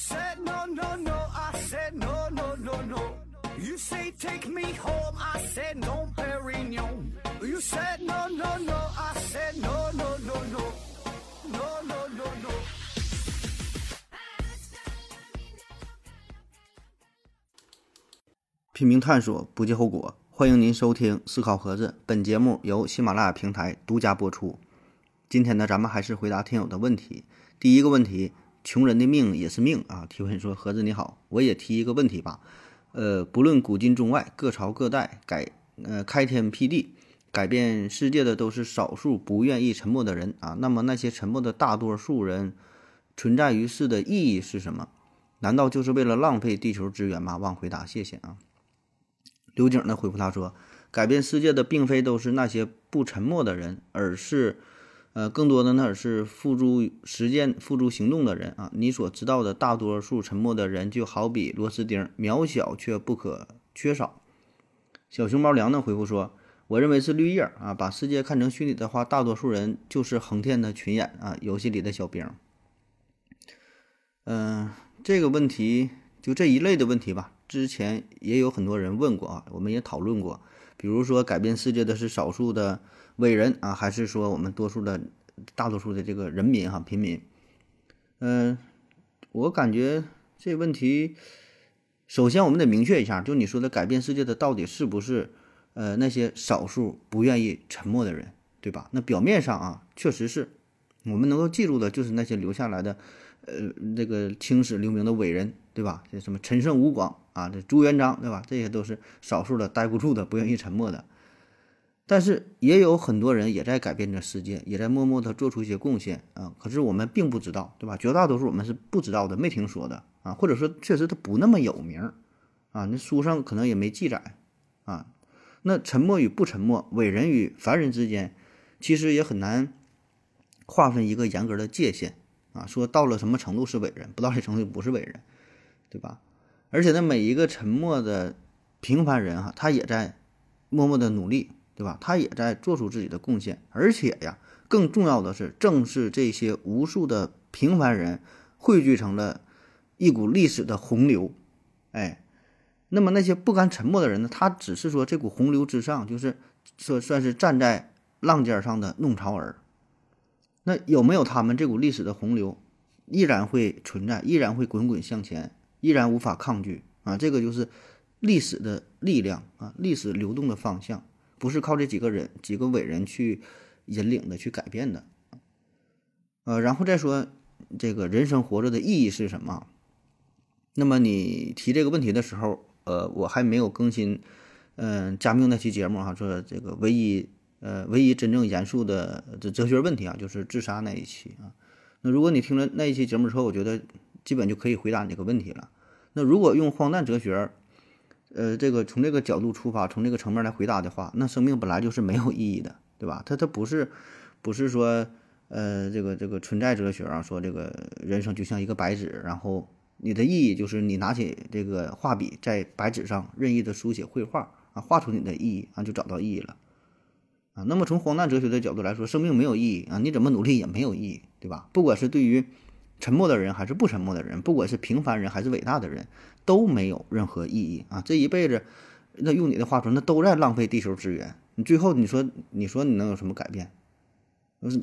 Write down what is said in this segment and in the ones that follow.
said no, no, no. I said no, no, no, no. You say take me home. I said no, Perignon. You said no, no, no. I said no, no, no, no. No, no, no, no. 拼命探索，不计后果。欢迎您收听《思考盒子》，本节目由喜马拉雅平台独家播出。今天呢，咱们还是回答听友的问题。第一个问题，穷人的命也是命啊。提问说：盒子你好，我也提一个问题吧。呃，不论古今中外，各朝各代改呃开天辟地，改变世界的都是少数不愿意沉默的人啊。那么那些沉默的大多数人存在于世的意义是什么？难道就是为了浪费地球资源吗？望回答，谢谢啊。刘景呢回复他说：“改变世界的并非都是那些不沉默的人，而是，呃，更多的呢是付诸实践、付诸行动的人啊。你所知道的大多数沉默的人，就好比螺丝钉，渺小却不可缺少。”小熊猫粮呢回复说：“我认为是绿叶啊。把世界看成虚拟的话，大多数人就是横天的群演啊，游戏里的小兵。”嗯，这个问题就这一类的问题吧。之前也有很多人问过啊，我们也讨论过，比如说改变世界的是少数的伟人啊，还是说我们多数的大多数的这个人民哈平民？嗯，我感觉这问题，首先我们得明确一下，就你说的改变世界的到底是不是呃那些少数不愿意沉默的人，对吧？那表面上啊，确实是我们能够记住的就是那些留下来的呃那个青史留名的伟人，对吧？这什么陈胜吴广。啊，这朱元璋对吧？这些都是少数的待不住的、不愿意沉默的，但是也有很多人也在改变着世界，也在默默的做出一些贡献啊。可是我们并不知道，对吧？绝大多数我们是不知道的，没听说的啊，或者说确实他不那么有名啊，那书上可能也没记载啊。那沉默与不沉默，伟人与凡人之间，其实也很难划分一个严格的界限啊。说到了什么程度是伟人，不到这程度不是伟人，对吧？而且呢，每一个沉默的平凡人哈，他也在默默的努力，对吧？他也在做出自己的贡献。而且呀，更重要的是，正是这些无数的平凡人汇聚成了一股历史的洪流。哎，那么那些不甘沉默的人呢？他只是说这股洪流之上，就是说算是站在浪尖上的弄潮儿。那有没有他们，这股历史的洪流依然会存在，依然会滚滚向前。依然无法抗拒啊！这个就是历史的力量啊，历史流动的方向，不是靠这几个人、几个伟人去引领的、去改变的。呃，然后再说这个人生活着的意义是什么？那么你提这个问题的时候，呃，我还没有更新，嗯，加缪那期节目哈，说这个唯一呃唯一真正严肃的哲学问题啊，就是自杀那一期啊。那如果你听了那一期节目之后，我觉得。基本就可以回答你这个问题了。那如果用荒诞哲学，呃，这个从这个角度出发，从这个层面来回答的话，那生命本来就是没有意义的，对吧？它它不是，不是说，呃，这个这个存在哲学啊，说这个人生就像一个白纸，然后你的意义就是你拿起这个画笔在白纸上任意的书写绘画啊，画出你的意义啊，就找到意义了啊。那么从荒诞哲学的角度来说，生命没有意义啊，你怎么努力也没有意义，对吧？不管是对于沉默的人还是不沉默的人，不管是平凡人还是伟大的人，都没有任何意义啊！这一辈子，那用你的话说，那都在浪费地球资源。你最后你说，你说你能有什么改变？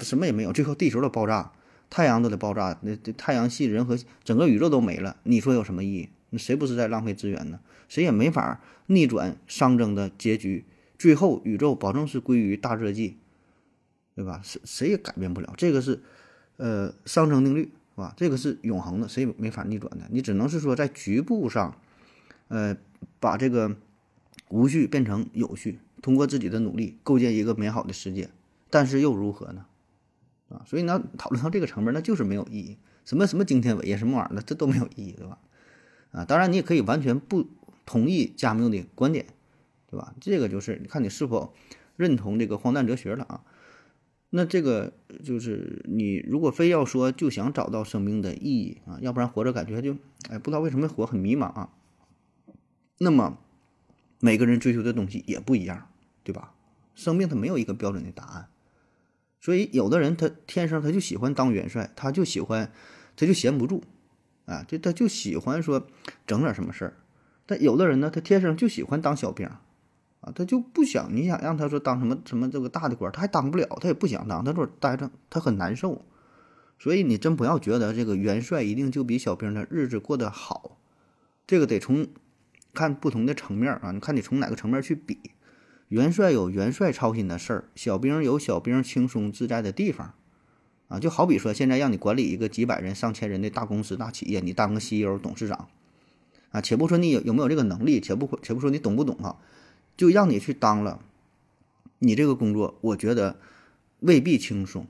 什么也没有。最后地球都爆炸，太阳都得爆炸，那这太阳系、人和整个宇宙都没了。你说有什么意义？那谁不是在浪费资源呢？谁也没法逆转熵增的结局。最后宇宙保证是归于大热季，对吧？谁谁也改变不了。这个是，呃，熵增定律。是吧？这个是永恒的，谁也没法逆转的。你只能是说在局部上，呃，把这个无序变成有序，通过自己的努力构建一个美好的世界。但是又如何呢？啊，所以呢，讨论到这个层面，那就是没有意义。什么什么惊天伟业什么玩意儿的，这都没有意义，对吧？啊，当然你也可以完全不同意加缪的观点，对吧？这个就是你看你是否认同这个荒诞哲学了啊？那这个就是你如果非要说就想找到生命的意义啊，要不然活着感觉就哎不知道为什么活很迷茫啊。那么每个人追求的东西也不一样，对吧？生命它没有一个标准的答案，所以有的人他天生他就喜欢当元帅，他就喜欢他就闲不住啊，就他就喜欢说整点什么事儿。但有的人呢，他天生就喜欢当小兵，啊，他就不想你想让他说当什么什么这个大的官，他还当不了，他也不想当，他说待着他很难受。所以你真不要觉得这个元帅一定就比小兵的日子过得好，这个得从看不同的层面啊，你看你从哪个层面去比。元帅有元帅操心的事儿，小兵有小兵轻松自在的地方，啊，就好比说现在让你管理一个几百人、上千人的大公司、大企业，你当个 CEO、董事长，啊，且不说你有有没有这个能力，且不且不说你懂不懂哈，就让你去当了，你这个工作，我觉得未必轻松，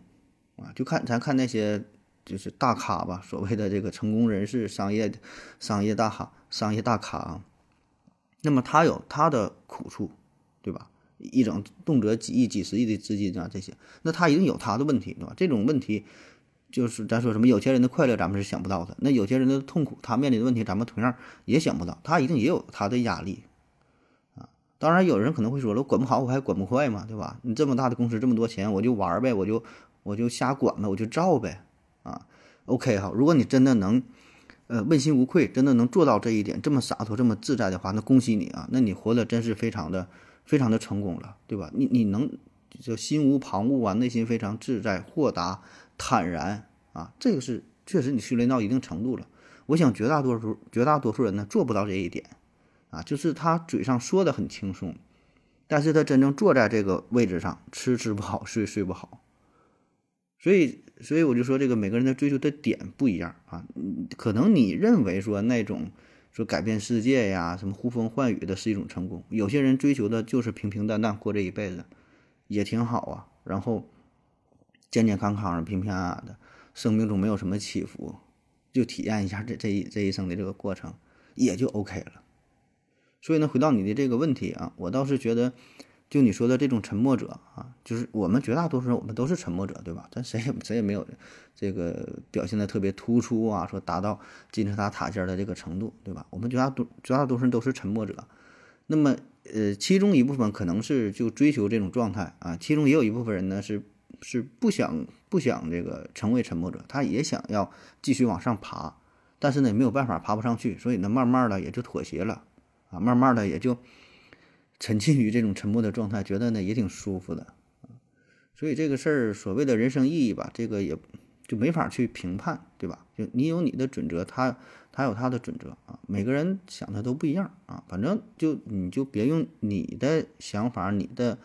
啊，就看咱看那些就是大咖吧，所谓的这个成功人士、商业商业大咖、商业大咖啊，那么他有他的苦处。对吧？一整动辄几亿、几十亿的资金啊，这些，那他一定有他的问题，对吧？这种问题就是咱说什么有钱人的快乐，咱们是想不到的；那有钱人的痛苦，他面临的问题，咱们同样也想不到。他一定也有他的压力。当然，有人可能会说了，我管不好，我还管不快嘛，对吧？你这么大的公司，这么多钱，我就玩呗，我就我就瞎管呗，我就造呗啊。OK 哈，如果你真的能呃问心无愧，真的能做到这一点，这么洒脱，这么自在的话，那恭喜你啊！那你活得真是非常的。非常的成功了，对吧？你你能就心无旁骛啊，内心非常自在、豁达、坦然啊，这个是确实你训练到一定程度了。我想绝大多数绝大多数人呢做不到这一点啊，就是他嘴上说的很轻松，但是他真正坐在这个位置上，吃吃不好，睡睡不好。所以所以我就说，这个每个人的追求的点不一样啊，可能你认为说那种。说改变世界呀，什么呼风唤雨的是一种成功。有些人追求的就是平平淡淡过这一辈子，也挺好啊。然后健健康康的、平平安安的，生命中没有什么起伏，就体验一下这这一这一生的这个过程，也就 OK 了。所以呢，回到你的这个问题啊，我倒是觉得。就你说的这种沉默者啊，就是我们绝大多数人，我们都是沉默者，对吧？咱谁也谁也没有这个表现的特别突出啊，说达到金字塔塔尖的这个程度，对吧？我们绝大多绝大多数人都是沉默者。那么，呃，其中一部分可能是就追求这种状态啊，其中也有一部分人呢是是不想不想这个成为沉默者，他也想要继续往上爬，但是呢没有办法爬不上去，所以呢慢慢的也就妥协了啊，慢慢的也就。沉浸于这种沉默的状态，觉得呢也挺舒服的所以这个事儿所谓的人生意义吧，这个也就没法去评判，对吧？就你有你的准则，他他有他的准则啊，每个人想的都不一样啊，反正就你就别用你的想法、你的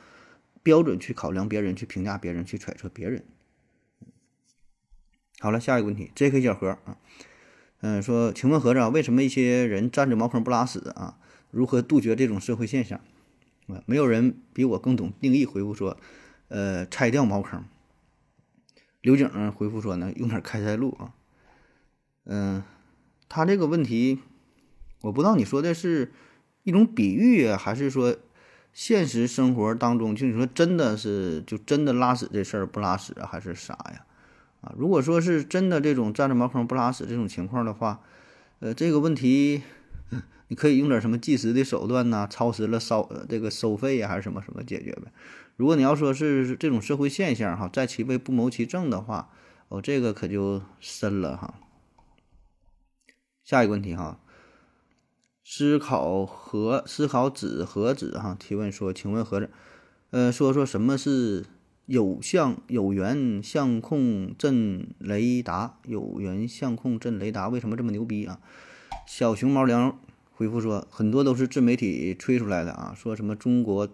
标准去考量别人，去评价别人，去揣测别人。好了，下一个问题，J.K. 小何啊，嗯，说，请问和尚，为什么一些人占着茅坑不拉屎啊？如何杜绝这种社会现象？啊，没有人比我更懂定义。回复说，呃，拆掉茅坑。刘景回复说呢，用点开塞露啊。嗯，他这个问题，我不知道你说的是一种比喻啊，还是说现实生活当中，就你说真的是就真的拉屎这事儿不拉屎啊，还是啥呀？啊，如果说是真的这种占着茅坑不拉屎这种情况的话，呃，这个问题。你可以用点什么计时的手段呢？超时了收这个收费呀，还是什么什么解决呗？如果你要说是这种社会现象哈，在其位不谋其政的话，哦，这个可就深了哈。下一个问题哈，思考和思考子和子哈提问说，请问和尚，呃，说说什么是有相有源相控阵雷达？有源相控阵雷达为什么这么牛逼啊？小熊猫粮。回复说，很多都是自媒体吹出来的啊，说什么中国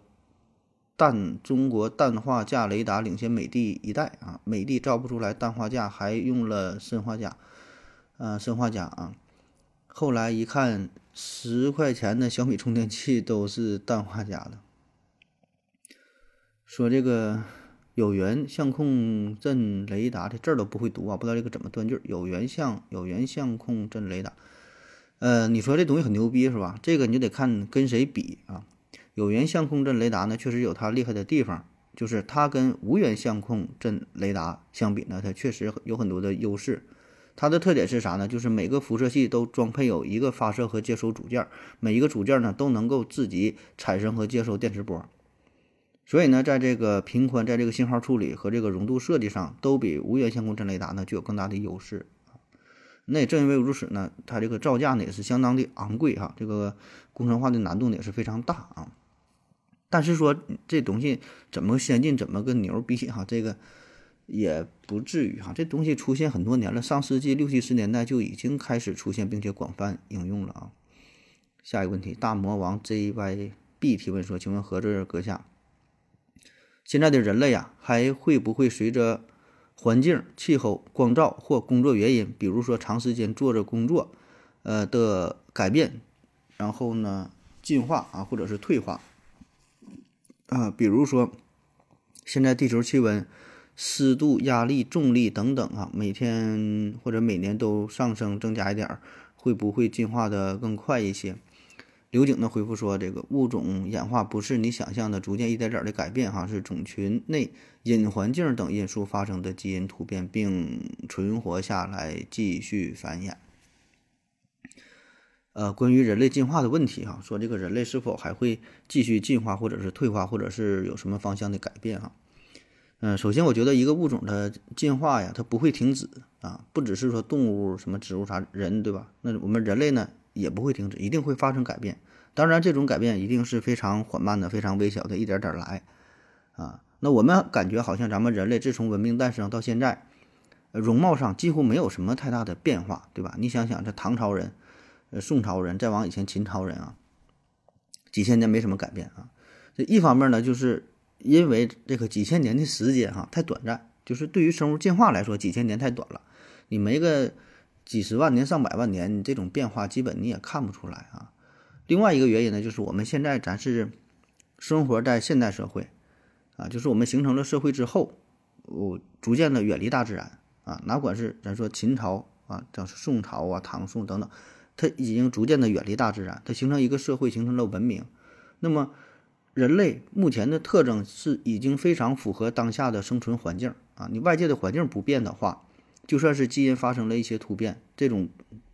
氮中国氮化镓雷达领先美的一代啊，美的造不出来氮化镓，还用了砷化镓，啊，砷化镓啊。后来一看，十块钱的小米充电器都是氮化镓的。说这个有源相控阵雷达这字儿都不会读啊，不知道这个怎么断句。有源相有源相控阵雷达。呃，你说这东西很牛逼是吧？这个你就得看跟谁比啊。有源相控阵雷达呢，确实有它厉害的地方，就是它跟无源相控阵雷达相比呢，它确实有很多的优势。它的特点是啥呢？就是每个辐射器都装配有一个发射和接收组件，每一个组件呢都能够自己产生和接收电磁波。所以呢，在这个频宽、在这个信号处理和这个容度设计上，都比无源相控阵雷达呢具有更大的优势。那也正因为如此呢，它这个造价呢也是相当的昂贵哈，这个工程化的难度呢也是非常大啊。但是说这东西怎么先进，怎么跟牛比哈，这个也不至于哈。这东西出现很多年了，上世纪六七十年代就已经开始出现并且广泛应用了啊。下一个问题，大魔王 JYB 提问说：“请问何志阁下，现在的人类啊，还会不会随着环境、气候、光照或工作原因，比如说长时间坐着工作，呃的改变，然后呢进化啊，或者是退化？啊，比如说现在地球气温、湿度、压力、重力等等啊，每天或者每年都上升增加一点儿，会不会进化的更快一些？”刘景的回复说：“这个物种演化不是你想象的逐渐一点点的改变，哈，是种群内隐环境等因素发生的基因突变，并存活下来继续繁衍。”呃，关于人类进化的问题，哈，说这个人类是否还会继续进化，或者是退化，或者是有什么方向的改变，哈？嗯，首先我觉得一个物种的进化呀，它不会停止啊，不只是说动物、什么植物、啥人，对吧？那我们人类呢？也不会停止，一定会发生改变。当然，这种改变一定是非常缓慢的、非常微小的，一点点来啊。那我们感觉好像咱们人类自从文明诞生到现在，容貌上几乎没有什么太大的变化，对吧？你想想，这唐朝人、呃宋朝人，再往以前秦朝人啊，几千年没什么改变啊。这一方面呢，就是因为这个几千年的时间哈太短暂，就是对于生物进化来说，几千年太短了，你没个。几十万年、上百万年，你这种变化基本你也看不出来啊。另外一个原因呢，就是我们现在咱是生活在现代社会啊，就是我们形成了社会之后，我逐渐的远离大自然啊。哪管是咱说秦朝啊，叫宋朝啊、唐宋等等，它已经逐渐的远离大自然，它形成一个社会，形成了文明。那么人类目前的特征是已经非常符合当下的生存环境啊。你外界的环境不变的话。就算是基因发生了一些突变，这种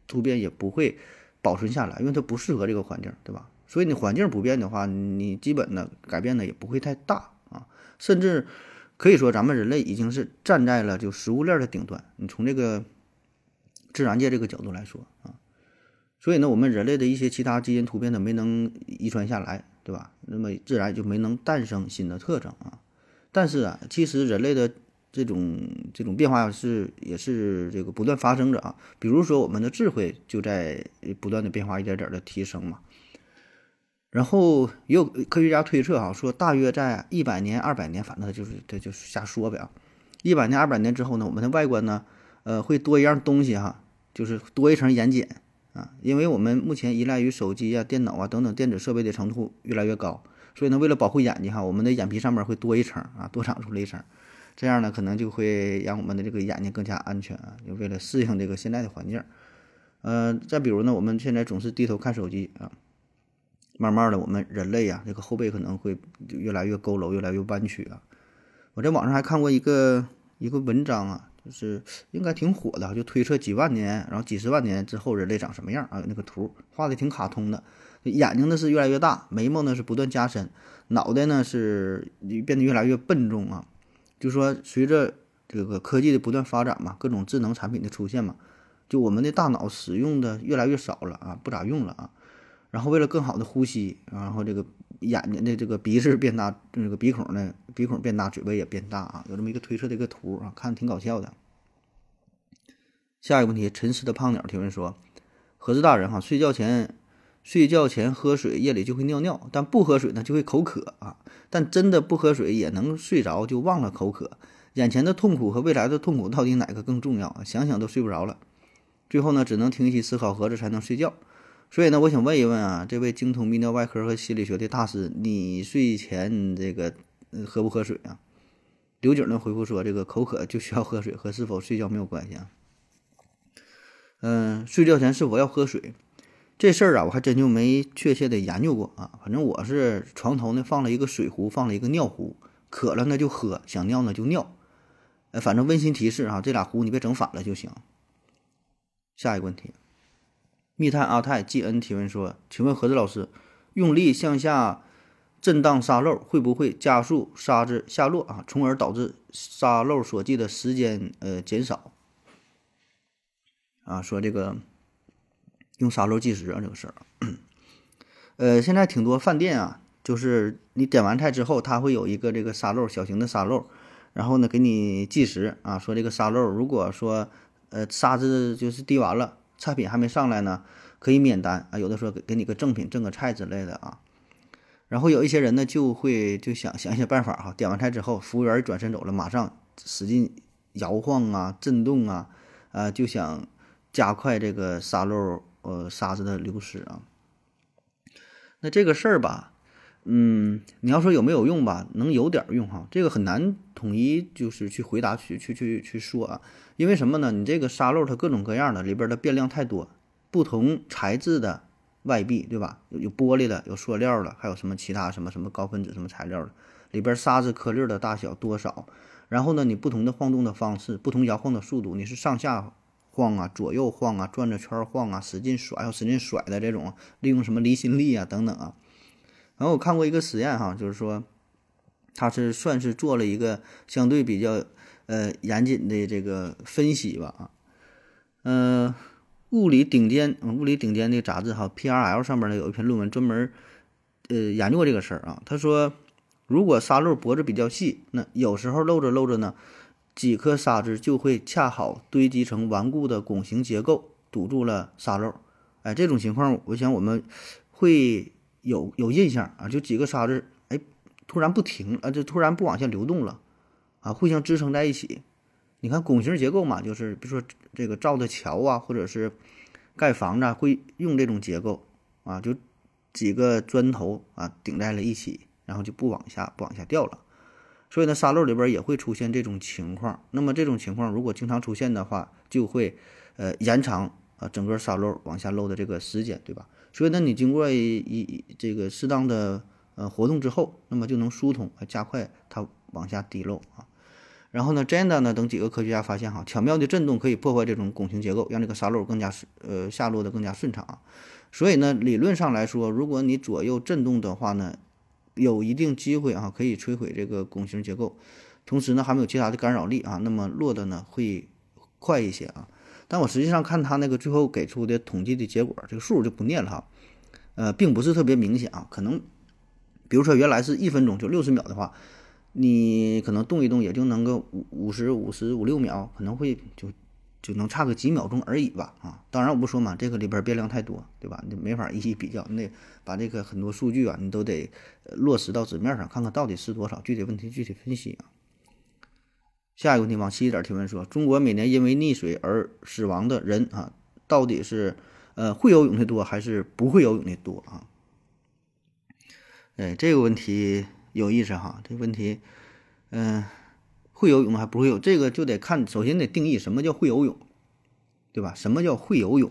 突变也不会保存下来，因为它不适合这个环境，对吧？所以你环境不变的话，你基本的改变呢也不会太大啊。甚至可以说，咱们人类已经是站在了就食物链的顶端。你从这个自然界这个角度来说啊，所以呢，我们人类的一些其他基因突变呢没能遗传下来，对吧？那么自然就没能诞生新的特征啊。但是啊，其实人类的。这种这种变化是也是这个不断发生着啊，比如说我们的智慧就在不断的变化，一点点的提升嘛。然后也有科学家推测哈，说大约在一百年、二百年，反正就是这就是瞎说呗啊。一百年、二百年之后呢，我们的外观呢，呃，会多一样东西哈，就是多一层眼睑啊，因为我们目前依赖于手机啊、电脑啊等等电子设备的程度越来越高，所以呢，为了保护眼睛哈，我们的眼皮上面会多一层啊，多长出了一层。这样呢，可能就会让我们的这个眼睛更加安全啊，就为了适应这个现在的环境。呃，再比如呢，我们现在总是低头看手机啊，慢慢的，我们人类呀，这个后背可能会越来越佝偻，越来越弯曲啊。我在网上还看过一个一个文章啊，就是应该挺火的，就推测几万年，然后几十万年之后人类长什么样啊？那个图画的挺卡通的，眼睛呢是越来越大，眉毛呢是不断加深，脑袋呢是变得越来越笨重啊。就说随着这个科技的不断发展嘛，各种智能产品的出现嘛，就我们的大脑使用的越来越少了啊，不咋用了啊。然后为了更好的呼吸，然后这个眼睛的这个鼻子变大，这个鼻孔呢鼻孔变大，嘴巴也变大啊，有这么一个推测的一个图啊，看挺搞笑的。下一个问题，沉思的胖鸟提问说：何子大人哈，睡觉前。睡觉前喝水，夜里就会尿尿；但不喝水呢，就会口渴啊。但真的不喝水也能睡着，就忘了口渴。眼前的痛苦和未来的痛苦，到底哪个更重要？想想都睡不着了。最后呢，只能停息思考，合着才能睡觉。所以呢，我想问一问啊，这位精通泌尿外科和心理学的大师，你睡前这个喝不喝水啊？刘景呢回复说，这个口渴就需要喝水，和是否睡觉没有关系啊。嗯，睡觉前是否要喝水？这事儿啊，我还真就没确切的研究过啊。反正我是床头呢放了一个水壶，放了一个尿壶，渴了呢就喝，想尿呢就尿。呃，反正温馨提示啊，这俩壶你别整反了就行。下一个问题，密探阿泰 G N 提问说：“请问何子老师，用力向下震荡沙漏会不会加速沙子下落啊，从而导致沙漏所计的时间呃减少？”啊，说这个用沙漏计时啊这个事儿。呃，现在挺多饭店啊，就是你点完菜之后，它会有一个这个沙漏，小型的沙漏，然后呢给你计时啊，说这个沙漏如果说呃沙子就是滴完了，菜品还没上来呢，可以免单啊，有的说给给你个赠品，赠个菜之类的啊。然后有一些人呢就会就想想一些办法哈，点完菜之后，服务员转身走了，马上使劲摇晃啊，震动啊，啊就想加快这个沙漏呃沙子的流失啊。那这个事儿吧，嗯，你要说有没有用吧，能有点用哈。这个很难统一就是去回答去去去去说啊，因为什么呢？你这个沙漏它各种各样的，里边的变量太多，不同材质的外壁，对吧？有有玻璃的，有塑料的，还有什么其他什么什么高分子什么材料的，里边沙子颗粒的大小多少，然后呢，你不同的晃动的方式，不同摇晃的速度，你是上下。晃啊，左右晃啊，转着圈晃啊，使劲甩，要使劲甩的这种，利用什么离心力啊等等啊。然后我看过一个实验哈，就是说，他是算是做了一个相对比较呃严谨的这个分析吧啊。嗯，物理顶尖，物理顶尖的杂志哈，PRL 上面呢有一篇论文专门呃研究过这个事儿啊。他说，如果沙漏脖子比较细，那有时候漏着漏着呢。几颗沙子就会恰好堆积成顽固的拱形结构，堵住了沙漏。哎，这种情况，我想我们会有有印象啊，就几个沙子，哎，突然不停啊，就突然不往下流动了，啊，互相支撑在一起。你看拱形结构嘛，就是比如说这个造的桥啊，或者是盖房子会用这种结构啊，就几个砖头啊顶在了一起，然后就不往下不往下掉了。所以呢，沙漏里边也会出现这种情况。那么这种情况如果经常出现的话，就会呃延长啊整个沙漏往下漏的这个时间，对吧？所以呢，你经过一一这个适当的呃活动之后，那么就能疏通，加快它往下滴漏啊。然后呢，Janda 呢等几个科学家发现哈，巧妙的震动可以破坏这种拱形结构，让这个沙漏更加呃下落的更加顺畅啊。所以呢，理论上来说，如果你左右震动的话呢。有一定机会啊，可以摧毁这个拱形结构，同时呢还没有其他的干扰力啊，那么落的呢会快一些啊。但我实际上看他那个最后给出的统计的结果，这个数就不念了哈，呃，并不是特别明显啊。可能比如说原来是一分钟就六十秒的话，你可能动一动也就能个五五十五十五六秒，可能会就。就能差个几秒钟而已吧，啊，当然我不说嘛，这个里边变量太多，对吧？你没法一一比较，你得把这个很多数据啊，你都得落实到纸面上，看看到底是多少，具体问题具体分析啊。下一个问题往细一点提问说，中国每年因为溺水而死亡的人啊，到底是呃会游泳的多还是不会游泳的多啊？哎，这个问题有意思哈，这个问题，嗯。会游泳还不会游，这个就得看，首先得定义什么叫会游泳，对吧？什么叫会游泳？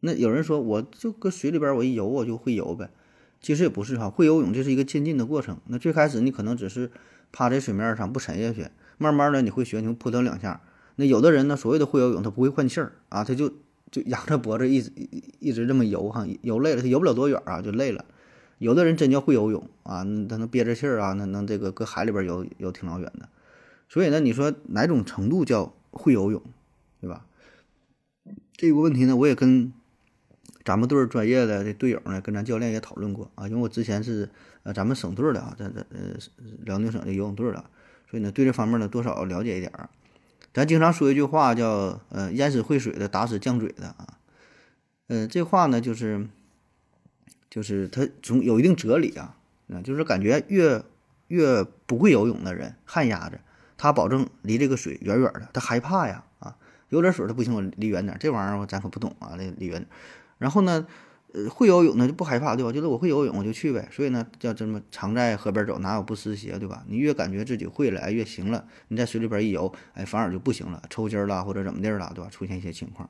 那有人说，我就搁水里边我一游我就会游呗，其实也不是哈。会游泳这是一个渐进的过程。那最开始你可能只是趴在水面上不沉下去，慢慢的你会学，你扑腾两下。那有的人呢，所谓的会游泳，他不会换气儿啊，他就就仰着脖子一直一直这么游哈，游累了他游不了多远啊，就累了。有的人真叫会游泳啊，他能憋着气儿啊，那能这个搁海里边游游挺老远的。所以呢，你说哪种程度叫会游泳，对吧？这个问题呢，我也跟咱们队专业的这队友呢，跟咱教练也讨论过啊。因为我之前是呃咱们省队的啊，在在呃辽宁省的游泳队的，所以呢，对这方面呢多少了解一点儿。咱经常说一句话叫“呃淹死会水的，打死犟嘴的”啊。呃，这话呢，就是就是他总有一定哲理啊，啊，就是感觉越越不会游泳的人，旱鸭子。他保证离这个水远远的，他害怕呀，啊，有点水他不行，我离远点，这玩意儿咱可不懂啊，离离远点。然后呢，呃，会游泳呢就不害怕，对吧？觉得我会游泳，我就去呗。所以呢，叫这么常在河边走，哪有不湿鞋，对吧？你越感觉自己会了，哎，越行了，你在水里边一游，哎，反而就不行了，抽筋了或者怎么地了，对吧？出现一些情况。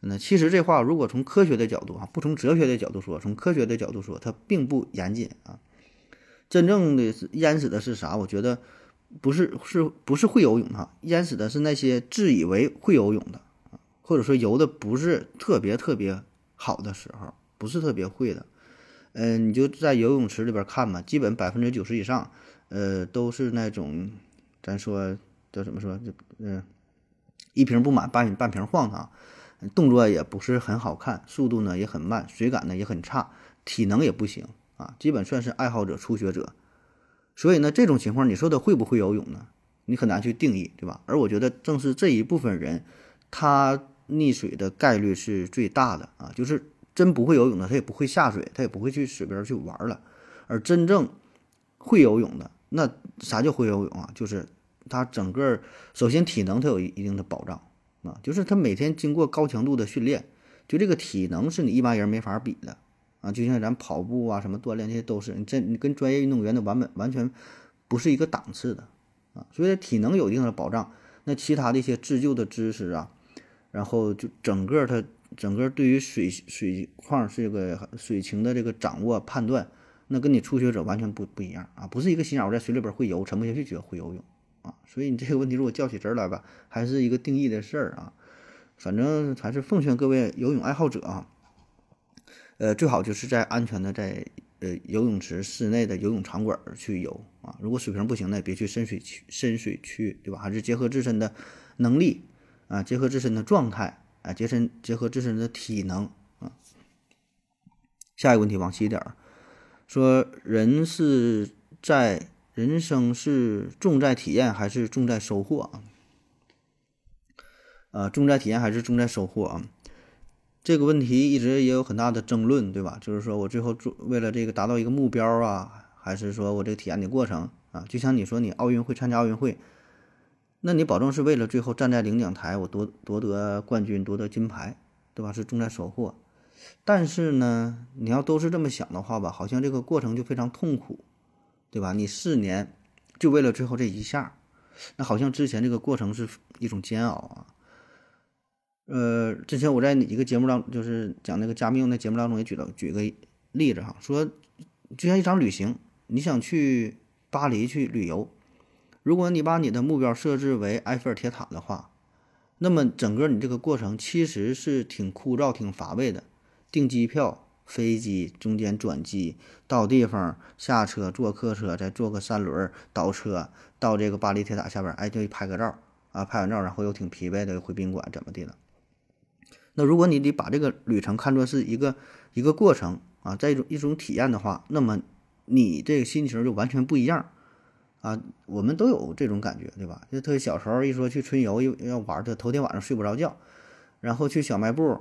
那其实这话如果从科学的角度啊，不从哲学的角度说，从科学的角度说，它并不严谨啊。真正的是淹死的是啥？我觉得。不是，是不是会游泳哈？淹死的是那些自以为会游泳的，或者说游的不是特别特别好的时候，不是特别会的。嗯，你就在游泳池里边看嘛，基本百分之九十以上，呃，都是那种，咱说叫怎么说，就嗯，一瓶不满半半瓶晃荡。动作也不是很好看，速度呢也很慢，水感呢也很差，体能也不行啊，基本算是爱好者、初学者。所以呢，这种情况你说他会不会游泳呢？你很难去定义，对吧？而我觉得正是这一部分人，他溺水的概率是最大的啊，就是真不会游泳的，他也不会下水，他也不会去水边去玩了。而真正会游泳的，那啥叫会游泳啊？就是他整个首先体能他有一定的保障啊，就是他每天经过高强度的训练，就这个体能是你一般人没法比的啊。就像咱跑步啊什么锻炼这些都是，你这你跟专业运动员的完本完全不是一个档次的。啊，所以体能有一定的保障，那其他的一些自救的知识啊，然后就整个它整个对于水水况这个水情的这个掌握判断，那跟你初学者完全不不一样啊，不是一个新手在水里边会游沉不下去就会游泳啊，所以你这个问题如果较起真来吧，还是一个定义的事儿啊，反正还是奉劝各位游泳爱好者啊，呃，最好就是在安全的在。呃，游泳池室内的游泳场馆去游啊，如果水平不行呢，别去深水区，深水区，对吧？还是结合自身的能力啊，结合自身的状态啊，结身结合自身的体能啊。下一个问题往细一点，说人是在人生是重在体验还是重在收获啊？啊，重在体验还是重在收获啊？这个问题一直也有很大的争论，对吧？就是说我最后做为了这个达到一个目标啊，还是说我这个体验的过程啊？就像你说你奥运会参加奥运会，那你保证是为了最后站在领奖台，我夺夺得冠军，夺得金牌，对吧？是重在收获。但是呢，你要都是这么想的话吧，好像这个过程就非常痛苦，对吧？你四年就为了最后这一下，那好像之前这个过程是一种煎熬啊。呃，之前我在一个节目当，就是讲那个加密用的节目当中也举了举个例子哈，说就像一场旅行，你想去巴黎去旅游，如果你把你的目标设置为埃菲尔铁塔的话，那么整个你这个过程其实是挺枯燥、挺乏味的。订机票、飞机中间转机，到地方下车坐客车，再坐个三轮倒车到这个巴黎铁塔下边，哎，就拍个照啊，拍完照然后又挺疲惫的回宾馆怎么的了。那如果你得把这个旅程看作是一个一个过程啊，在一种一种体验的话，那么你这个心情就完全不一样啊。我们都有这种感觉，对吧？就特别小时候一说去春游要要玩的，头天晚上睡不着觉，然后去小卖部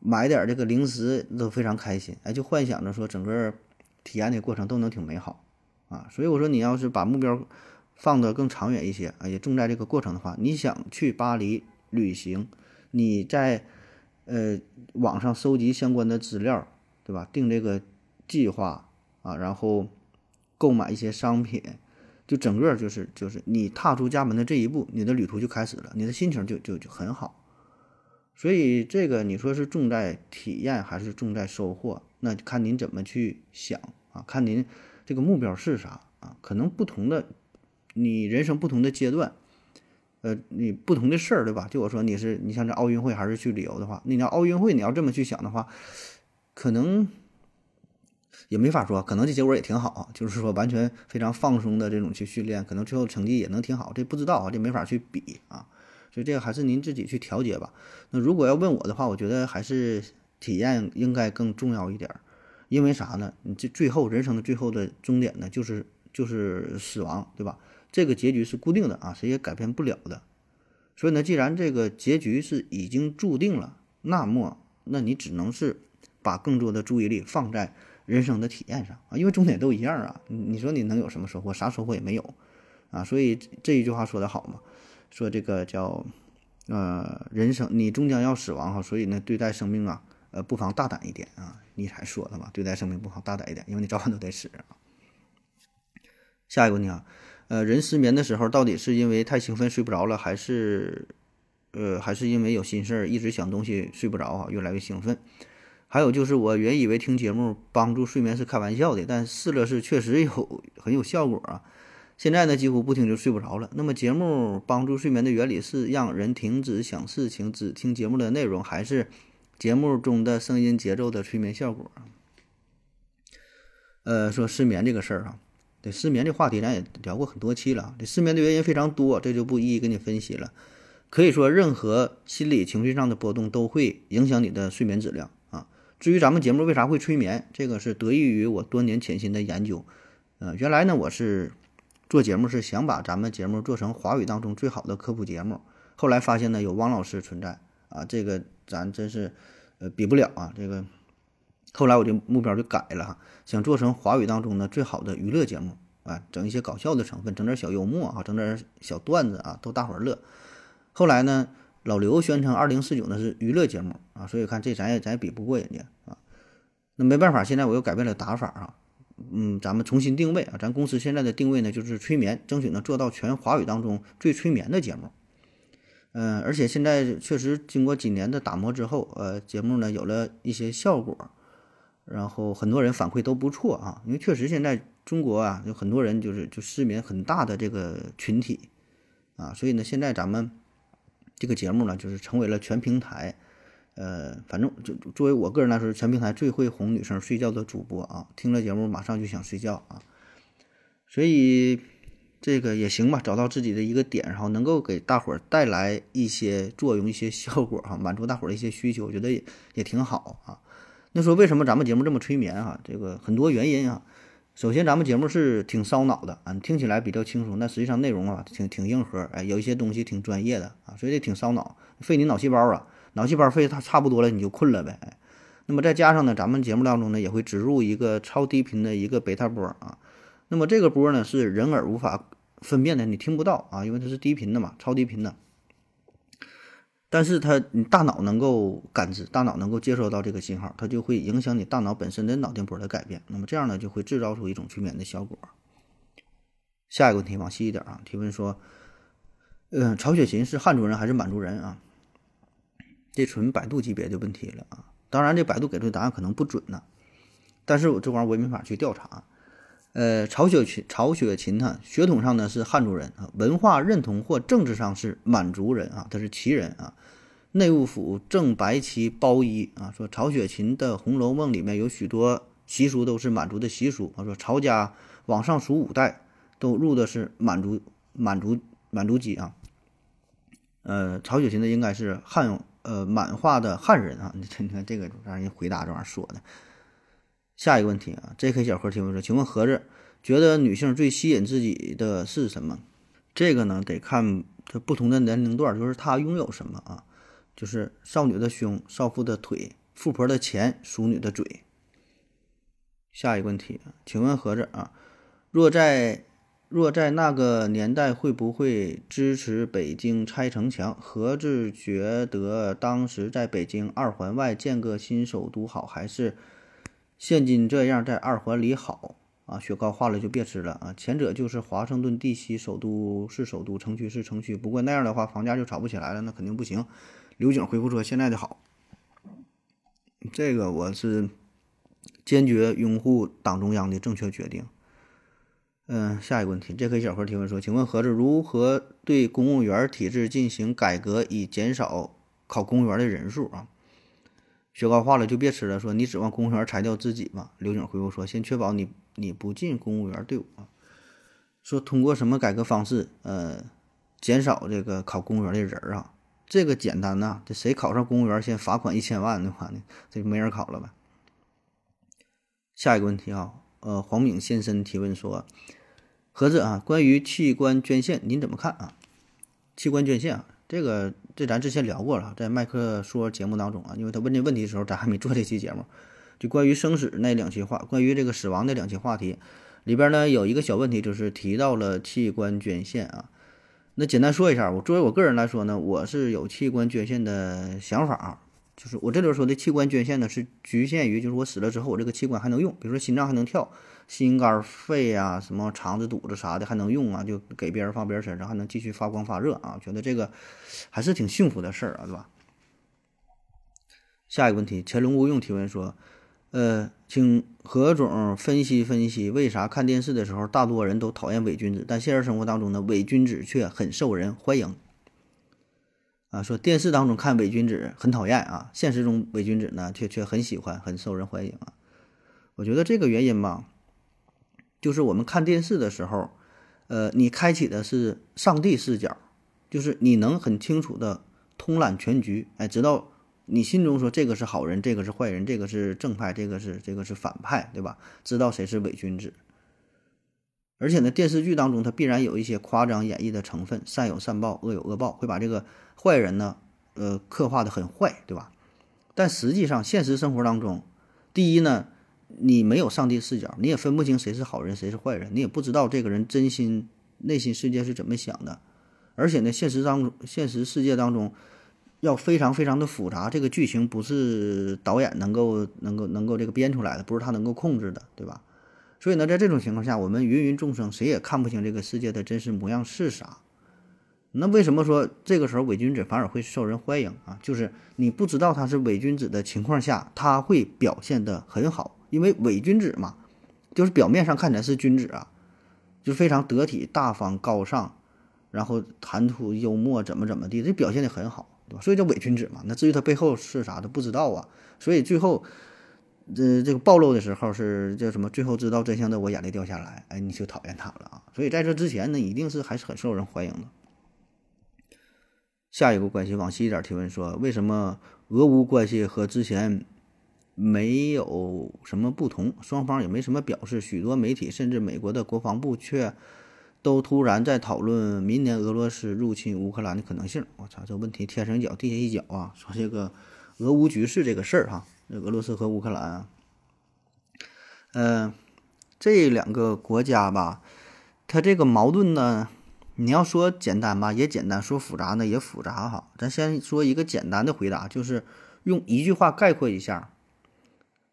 买点这个零食都非常开心，哎，就幻想着说整个体验的过程都能挺美好啊。所以我说你要是把目标放得更长远一些啊，也重在这个过程的话，你想去巴黎旅行，你在。呃，网上搜集相关的资料，对吧？定这个计划啊，然后购买一些商品，就整个就是就是你踏出家门的这一步，你的旅途就开始了，你的心情就就就很好。所以这个你说是重在体验还是重在收获，那看您怎么去想啊，看您这个目标是啥啊？可能不同的你人生不同的阶段。呃，你不同的事儿，对吧？就我说，你是你像这奥运会还是去旅游的话，你要奥运会，你要这么去想的话，可能也没法说，可能这结果也挺好，就是说完全非常放松的这种去训练，可能最后成绩也能挺好，这不知道啊，这没法去比啊，所以这个还是您自己去调节吧。那如果要问我的话，我觉得还是体验应该更重要一点儿，因为啥呢？你这最后人生的最后的终点呢，就是就是死亡，对吧？这个结局是固定的啊，谁也改变不了的。所以呢，既然这个结局是已经注定了，那么那你只能是把更多的注意力放在人生的体验上啊，因为终点都一样啊。你说你能有什么收获？啥收获也没有啊。所以这一句话说得好嘛，说这个叫呃人生你终将要死亡哈，所以呢对待生命啊，呃不妨大胆一点啊。你才说的嘛，对待生命不妨大胆一点，因为你早晚都得死啊。下一个问题啊。呃，人失眠的时候，到底是因为太兴奋睡不着了，还是，呃，还是因为有心事儿，一直想东西睡不着啊，越来越兴奋？还有就是，我原以为听节目帮助睡眠是开玩笑的，但试了试确实有很有效果啊。现在呢，几乎不听就睡不着了。那么，节目帮助睡眠的原理是让人停止想事情，只听节目的内容，还是节目中的声音节奏的催眠效果？呃，说失眠这个事儿啊。对失眠这话题咱也聊过很多期了，这失眠的原因非常多，这就不一一给你分析了。可以说任何心理情绪上的波动都会影响你的睡眠质量啊。至于咱们节目为啥会催眠，这个是得益于我多年潜心的研究。呃，原来呢我是做节目是想把咱们节目做成华语当中最好的科普节目，后来发现呢有汪老师存在啊，这个咱真是呃比不了啊。这个后来我就目标就改了哈，想做成华语当中的最好的娱乐节目。啊，整一些搞笑的成分，整点小幽默啊，整点小段子啊，逗大伙儿乐。后来呢，老刘宣称二零四九呢是娱乐节目啊，所以看这咱也咱也比不过人家啊。那没办法，现在我又改变了打法啊，嗯，咱们重新定位啊，咱公司现在的定位呢就是催眠，争取呢做到全华语当中最催眠的节目。嗯，而且现在确实经过几年的打磨之后，呃，节目呢有了一些效果，然后很多人反馈都不错啊，因为确实现在。中国啊，有很多人就是就失眠很大的这个群体啊，所以呢，现在咱们这个节目呢，就是成为了全平台，呃，反正就作为我个人来说，全平台最会哄女生睡觉的主播啊，听了节目马上就想睡觉啊，所以这个也行吧，找到自己的一个点，然后能够给大伙儿带来一些作用、一些效果哈，满足大伙儿的一些需求，我觉得也也挺好啊。那说为什么咱们节目这么催眠哈？这个很多原因啊。首先，咱们节目是挺烧脑的啊，听起来比较轻松，但实际上内容啊挺挺硬核，哎，有一些东西挺专业的啊，所以这挺烧脑，费你脑细胞啊，脑细胞费它差不多了，你就困了呗。哎，那么再加上呢，咱们节目当中呢也会植入一个超低频的一个贝塔波啊，那么这个波呢是人耳无法分辨的，你听不到啊，因为它是低频的嘛，超低频的。但是它，你大脑能够感知，大脑能够接收到这个信号，它就会影响你大脑本身的脑电波的改变。那么这样呢，就会制造出一种催眠的效果。下一个问题往细一点啊，提问说，嗯，曹雪芹是汉族人还是满族人啊？这纯百度级别的问题了啊。当然，这百度给出的答案可能不准呢，但是我这玩意儿我也没法去调查。呃，曹雪芹，曹雪芹呢，血统上呢是汉族人啊，文化认同或政治上是满族人啊，他是旗人啊。内务府正白旗包衣啊，说曹雪芹的《红楼梦》里面有许多习俗都是满族的习俗啊，说曹家往上数五代都入的是满族满族满族籍啊。呃，曹雪芹呢应该是汉呃满化的汉人啊，你你看这个让人回答这玩意儿说的。下一个问题啊，J.K. 小何提问说：“请问盒子觉得女性最吸引自己的是什么？这个呢，得看这不同的年龄段，就是她拥有什么啊？就是少女的胸，少妇的腿，富婆的钱，淑女的嘴。”下一个问题啊，请问盒子啊，若在若在那个年代，会不会支持北京拆城墙？盒子觉得当时在北京二环外建个新首都好，还是？现今这样在二环里好啊，雪糕化了就别吃了啊。前者就是华盛顿地西首都是首都，城区是城区，不过那样的话房价就炒不起来了，那肯定不行。刘景回复说：“现在的好。”这个我是坚决拥护党中央的正确决定。嗯，下一个问题，这个小何提问说：“请问何子如何对公务员体制进行改革，以减少考公务员的人数啊？”雪糕化了就别吃了。说你指望公务员裁掉自己吗？刘景回复说：先确保你你不进公务员队伍啊。说通过什么改革方式，呃，减少这个考公务员的人儿啊？这个简单呐，这谁考上公务员先罚款一千万的话呢，这就没人考了呗。下一个问题啊，呃，黄敏先生提问说：盒子啊，关于器官捐献您怎么看啊？器官捐献啊，这个。这咱之前聊过了，在麦克说节目当中啊，因为他问这问题的时候，咱还没做这期节目，就关于生死那两期话，关于这个死亡那两期话题里边呢，有一个小问题，就是提到了器官捐献啊。那简单说一下，我作为我个人来说呢，我是有器官捐献的想法。就是我这里说的器官捐献呢，是局限于就是我死了之后，我这个器官还能用，比如说心脏还能跳，心肝肺啊，什么肠子肚子啥的还能用啊，就给别人放别人身上，还能继续发光发热啊，觉得这个还是挺幸福的事儿啊，对吧？下一个问题，乾隆无用提问说，呃，请何总分析分析，为啥看电视的时候大多人都讨厌伪君子，但现实生活当中呢，伪君子却很受人欢迎？啊，说电视当中看伪君子很讨厌啊，现实中伪君子呢却却很喜欢，很受人欢迎啊。我觉得这个原因吧，就是我们看电视的时候，呃，你开启的是上帝视角，就是你能很清楚的通览全局，哎，知道你心中说这个是好人，这个是坏人，这个是正派，这个是这个是反派，对吧？知道谁是伪君子。而且呢，电视剧当中它必然有一些夸张演绎的成分，善有善报，恶有恶报，会把这个坏人呢，呃，刻画的很坏，对吧？但实际上，现实生活当中，第一呢，你没有上帝视角，你也分不清谁是好人，谁是坏人，你也不知道这个人真心内心世界是怎么想的。而且呢，现实当中，现实世界当中，要非常非常的复杂，这个剧情不是导演能够能够能够这个编出来的，不是他能够控制的，对吧？所以呢，在这种情况下，我们芸芸众生谁也看不清这个世界的真实模样是啥。那为什么说这个时候伪君子反而会受人欢迎啊？就是你不知道他是伪君子的情况下，他会表现得很好，因为伪君子嘛，就是表面上看起来是君子啊，就非常得体、大方、高尚，然后谈吐幽默，怎么怎么地，这表现得很好，对吧？所以叫伪君子嘛。那至于他背后是啥的，不知道啊。所以最后。这这个暴露的时候是叫什么？最后知道真相的我眼泪掉下来，哎，你就讨厌他了啊！所以在这之前呢，一定是还是很受人欢迎的。下一个关系往细一点提问说，为什么俄乌关系和之前没有什么不同？双方也没什么表示，许多媒体甚至美国的国防部却都突然在讨论明年俄罗斯入侵乌克兰的可能性。我操，这问题天上一脚地下一脚啊！说这个俄乌局势这个事儿哈。俄罗斯和乌克兰啊，嗯，这两个国家吧，它这个矛盾呢，你要说简单吧，也简单；说复杂呢，也复杂哈。咱先说一个简单的回答，就是用一句话概括一下：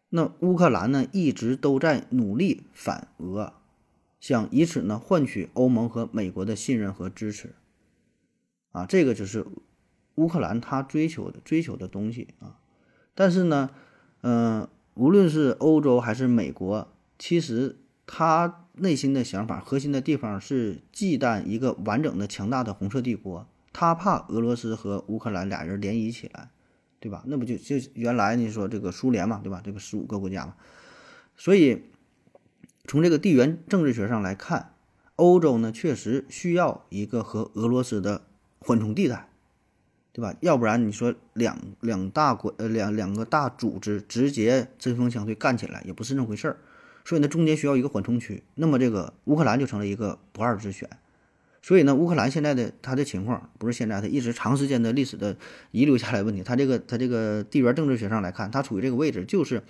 那乌克兰呢，一直都在努力反俄，想以此呢换取欧盟和美国的信任和支持。啊，这个就是乌克兰他追求的追求的东西啊。但是呢。嗯，无论是欧洲还是美国，其实他内心的想法、核心的地方是忌惮一个完整的、强大的红色帝国。他怕俄罗斯和乌克兰俩人联谊起来，对吧？那不就就原来你说这个苏联嘛，对吧？这个十五个国家嘛。所以从这个地缘政治学上来看，欧洲呢确实需要一个和俄罗斯的缓冲地带。对吧？要不然你说两两大国呃两两个大组织直接针锋相对干起来也不是那么回事儿，所以呢中间需要一个缓冲区。那么这个乌克兰就成了一个不二之选。所以呢乌克兰现在的它的情况不是现在它一直长时间的历史的遗留下来问题。它这个它这个地缘政治学上来看，它处于这个位置就是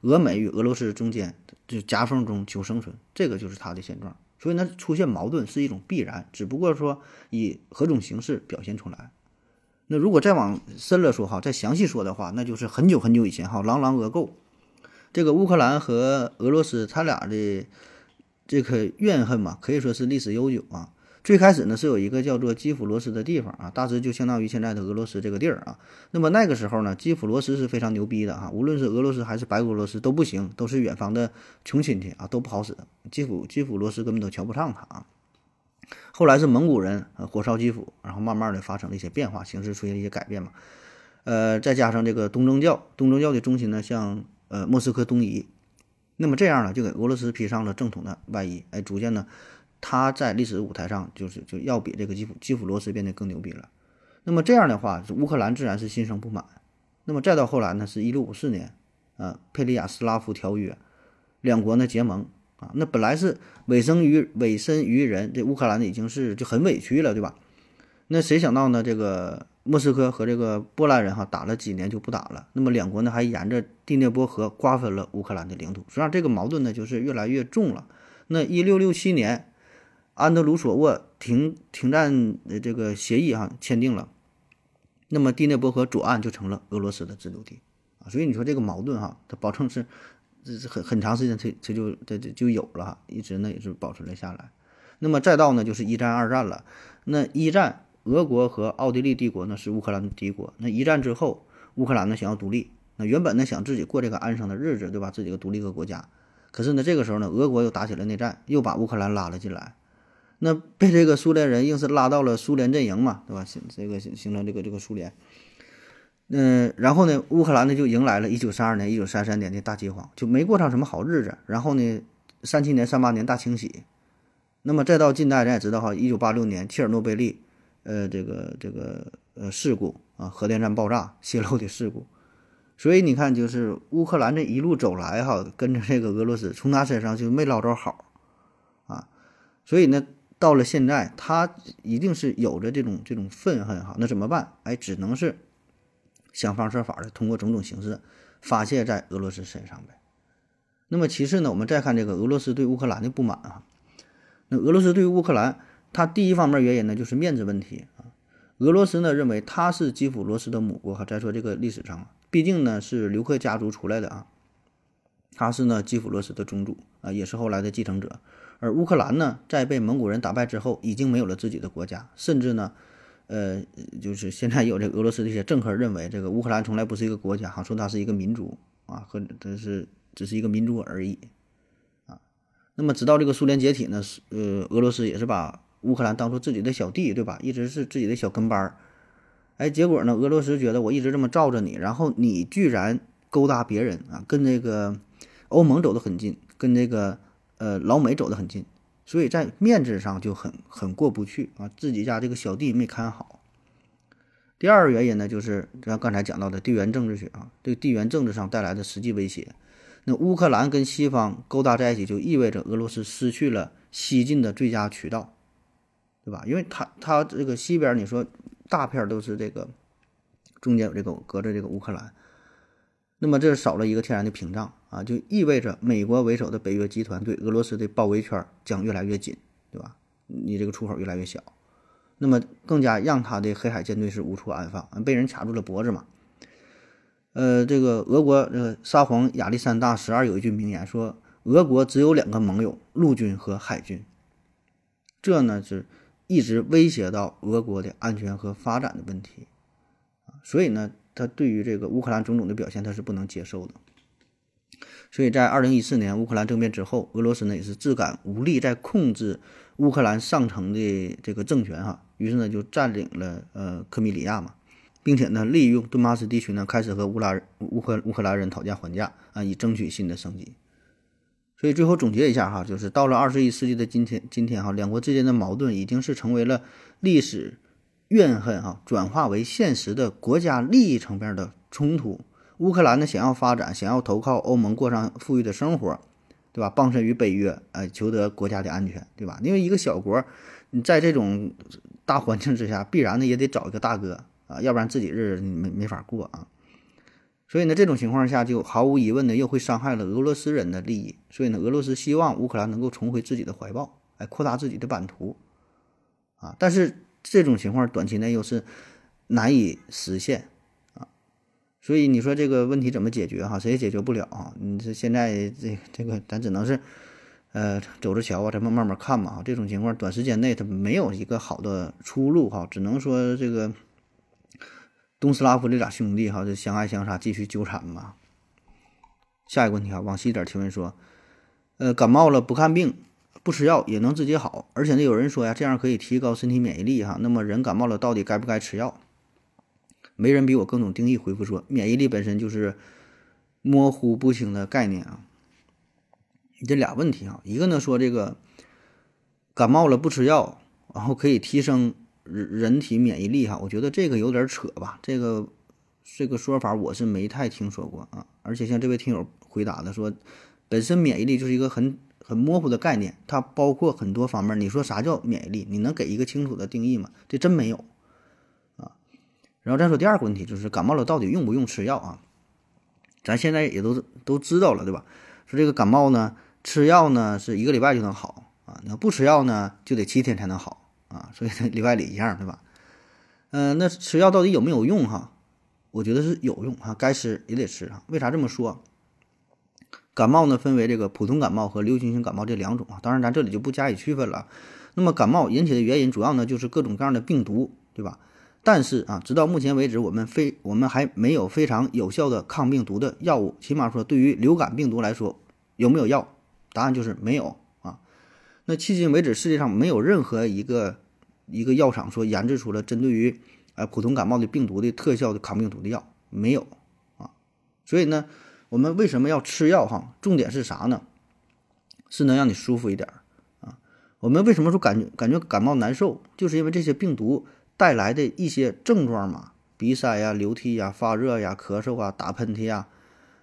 俄美与俄罗斯中间就夹缝中求生存，这个就是它的现状。所以呢出现矛盾是一种必然，只不过说以何种形式表现出来。那如果再往深了说哈，再详细说的话，那就是很久很久以前哈，狼狼俄购，这个乌克兰和俄罗斯他俩的这个怨恨嘛，可以说是历史悠久啊。最开始呢是有一个叫做基辅罗斯的地方啊，大致就相当于现在的俄罗斯这个地儿啊。那么那个时候呢，基辅罗斯是非常牛逼的哈，无论是俄罗斯还是白俄罗斯都不行，都是远方的穷亲戚啊，都不好使。基辅基辅罗斯根本都瞧不上他啊。后来是蒙古人呃火烧基辅，然后慢慢的发生了一些变化，形势出现了一些改变嘛，呃，再加上这个东正教，东正教的中心呢向呃莫斯科东移，那么这样呢就给俄罗斯披上了正统的外衣，哎，逐渐呢，他在历史舞台上就是就要比这个基辅基辅罗斯变得更牛逼了，那么这样的话，乌克兰自然是心生不满，那么再到后来呢，是一六五四年，呃，佩里亚斯拉夫条约，两国呢结盟。啊，那本来是委身于委身于人，这乌克兰呢已经是就很委屈了，对吧？那谁想到呢？这个莫斯科和这个波兰人哈打了几年就不打了，那么两国呢还沿着第聂伯河瓜分了乌克兰的领土，实际上这个矛盾呢就是越来越重了。那一六六七年，安德鲁索沃停停战的这个协议哈签订了，那么第聂伯河左岸就成了俄罗斯的自留地啊，所以你说这个矛盾哈，它保证是。这是很很长时间，它它就这这就有了，一直呢也是保存了下来。那么再到呢就是一战、二战了。那一战，俄国和奥地利帝国呢是乌克兰的敌国。那一战之后，乌克兰呢想要独立，那原本呢想自己过这个安生的日子，对吧？自己个独立个国家。可是呢这个时候呢，俄国又打起了内战，又把乌克兰拉了进来。那被这个苏联人硬是拉到了苏联阵营嘛，对吧？形这个形形成这个这个苏联。嗯，然后呢，乌克兰呢就迎来了一九三二年、一九三三年的大饥荒，就没过上什么好日子。然后呢，三七年、三八年大清洗，那么再到近代，咱也知道哈，一九八六年切尔诺贝利，呃这个这个呃事故啊，核电站爆炸泄漏的事故。所以你看，就是乌克兰这一路走来哈，跟着这个俄罗斯，从他身上就没捞着好啊。所以呢，到了现在，他一定是有着这种这种愤恨哈。那怎么办？哎，只能是想方设法的通过种种形式发泄在俄罗斯身上呗。那么其次呢，我们再看这个俄罗斯对乌克兰的不满啊。那俄罗斯对于乌克兰，它第一方面原因呢就是面子问题啊。俄罗斯呢认为他是基辅罗斯的母国哈。再说这个历史上。毕竟呢是刘克家族出来的啊，他是呢基辅罗斯的宗主啊，也是后来的继承者。而乌克兰呢，在被蒙古人打败之后，已经没有了自己的国家，甚至呢，呃，就是现在有这个俄罗斯的一些政客认为，这个乌克兰从来不是一个国家，哈，说它是一个民族啊，和它是只是一个民族而已啊。那么直到这个苏联解体呢，是呃，俄罗斯也是把乌克兰当做自己的小弟，对吧？一直是自己的小跟班儿。哎，结果呢？俄罗斯觉得我一直这么罩着你，然后你居然勾搭别人啊，跟这个欧盟走得很近，跟这个呃老美走得很近，所以在面子上就很很过不去啊，自己家这个小弟没看好。第二个原因呢，就是像刚才讲到的地缘政治学啊，这个地缘政治上带来的实际威胁。那乌克兰跟西方勾搭在一起，就意味着俄罗斯失去了西进的最佳渠道，对吧？因为他他这个西边，你说。大片都是这个，中间有这个隔着这个乌克兰，那么这少了一个天然的屏障啊，就意味着美国为首的北约集团对俄罗斯的包围圈将越来越紧，对吧？你这个出口越来越小，那么更加让他的黑海舰队是无处安放，被人卡住了脖子嘛。呃，这个俄国呃沙皇亚历山大十二有一句名言说：“俄国只有两个盟友，陆军和海军。”这呢是。一直威胁到俄国的安全和发展的问题，所以呢，他对于这个乌克兰种种的表现，他是不能接受的。所以在二零一四年乌克兰政变之后，俄罗斯呢也是自感无力再控制乌克兰上层的这个政权哈，于是呢就占领了呃克米里亚嘛，并且呢利用顿巴斯地区呢开始和乌拉乌克乌克兰人讨价还价啊，以争取新的升级。所以最后总结一下哈，就是到了二十一世纪的今天，今天哈，两国之间的矛盾已经是成为了历史怨恨哈，转化为现实的国家利益层面的冲突。乌克兰呢想要发展，想要投靠欧盟，过上富裕的生活，对吧？傍身于北约，哎，求得国家的安全，对吧？因为一个小国，你在这种大环境之下，必然呢也得找一个大哥啊，要不然自己日子没没法过啊。所以呢，这种情况下就毫无疑问的又会伤害了俄罗斯人的利益。所以呢，俄罗斯希望乌克兰能够重回自己的怀抱，哎，扩大自己的版图，啊，但是这种情况短期内又是难以实现。所以你说这个问题怎么解决？哈，谁也解决不了啊。你这现在这这个，咱只能是呃走着瞧啊，咱们慢慢看嘛。这种情况短时间内它没有一个好的出路哈，只能说这个。东斯拉夫这俩兄弟哈，就相爱相杀，继续纠缠吧。下一个问题啊，往西点提问说，呃，感冒了不看病，不吃药也能自己好，而且呢，有人说呀，这样可以提高身体免疫力哈。那么人感冒了到底该不该吃药？没人比我更懂定义。回复说，免疫力本身就是模糊不清的概念啊。你这俩问题啊，一个呢说这个感冒了不吃药，然后可以提升。人人体免疫力哈，我觉得这个有点扯吧，这个这个说法我是没太听说过啊。而且像这位听友回答的说，本身免疫力就是一个很很模糊的概念，它包括很多方面。你说啥叫免疫力？你能给一个清楚的定义吗？这真没有。然后再说第二个问题，就是感冒了到底用不用吃药啊？咱现在也都都知道了，对吧？说这个感冒呢，吃药呢是一个礼拜就能好啊，那不吃药呢就得七天才能好。啊，所以里外里一样，对吧？嗯，那吃药到底有没有用哈？我觉得是有用哈，该吃也得吃啊。为啥这么说？感冒呢分为这个普通感冒和流行性感冒这两种啊，当然咱这里就不加以区分了。那么感冒引起的原因主要呢就是各种各样的病毒，对吧？但是啊，直到目前为止，我们非我们还没有非常有效的抗病毒的药物。起码说，对于流感病毒来说，有没有药？答案就是没有啊。那迄今为止，世界上没有任何一个一个药厂说研制出了针对于呃普通感冒的病毒的特效的抗病毒的药，没有啊。所以呢，我们为什么要吃药哈？重点是啥呢？是能让你舒服一点啊。我们为什么说感觉感觉感冒难受？就是因为这些病毒带来的一些症状嘛，鼻塞呀、流涕呀、发热呀、咳嗽啊、打喷嚏呀，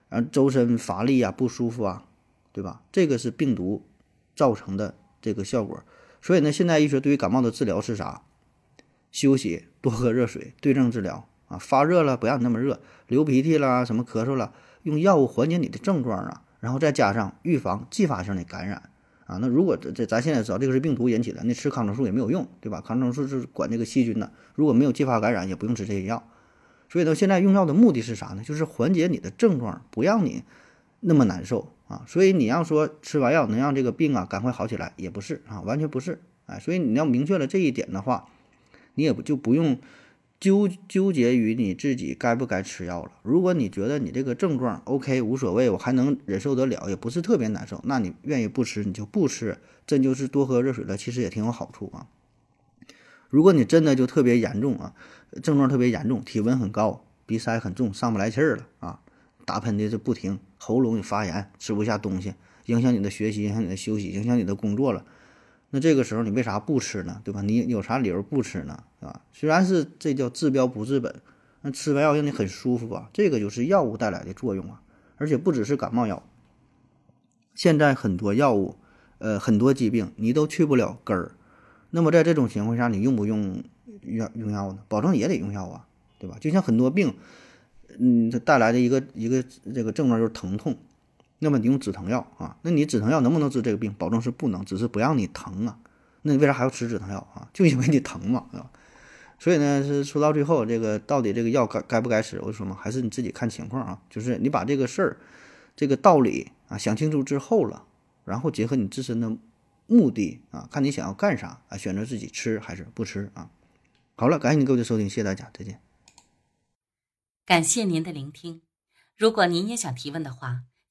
然后周身乏力呀、不舒服啊，对吧？这个是病毒造成的这个效果。所以呢，现代医学对于感冒的治疗是啥？休息，多喝热水，对症治疗啊。发热了不让你那么热，流鼻涕啦，什么咳嗽了，用药物缓解你的症状啊，然后再加上预防继发性的感染。啊，那如果这这咱现在知道这个是病毒引起的，那吃抗生素也没有用，对吧？抗生素是管这个细菌的，如果没有继发感染，也不用吃这些药。所以呢，现在用药的目的是啥呢？就是缓解你的症状，不让你那么难受啊。所以你要说吃完药能让这个病啊赶快好起来，也不是啊，完全不是。哎，所以你要明确了这一点的话，你也不就不用。纠纠结于你自己该不该吃药了。如果你觉得你这个症状 OK 无所谓，我还能忍受得了，也不是特别难受，那你愿意不吃你就不吃，真就是多喝热水了，其实也挺有好处啊。如果你真的就特别严重啊，症状特别严重，体温很高，鼻塞很重，上不来气儿了啊，打喷嚏是不停，喉咙有发炎，吃不下东西，影响你的学习，影响你的休息，影响你的工作了。那这个时候你为啥不吃呢？对吧？你有啥理由不吃呢？啊，虽然是这叫治标不治本，那吃完药让你很舒服啊，这个就是药物带来的作用啊。而且不只是感冒药，现在很多药物，呃，很多疾病你都去不了根儿。那么在这种情况下，你用不用药用药呢？保证也得用药啊，对吧？就像很多病，嗯，它带来的一个一个这个症状就是疼痛。那么你用止疼药啊？那你止疼药能不能治这个病？保证是不能，只是不让你疼啊。那你为啥还要吃止疼药啊？就因为你疼嘛，对吧。所以呢，是说到最后，这个到底这个药该该不该吃？我就说嘛，还是你自己看情况啊。就是你把这个事儿、这个道理啊想清楚之后了，然后结合你自身的目的啊，看你想要干啥啊，选择自己吃还是不吃啊。好了，感谢您各位的收听，谢谢大家，再见。感谢您的聆听。如果您也想提问的话。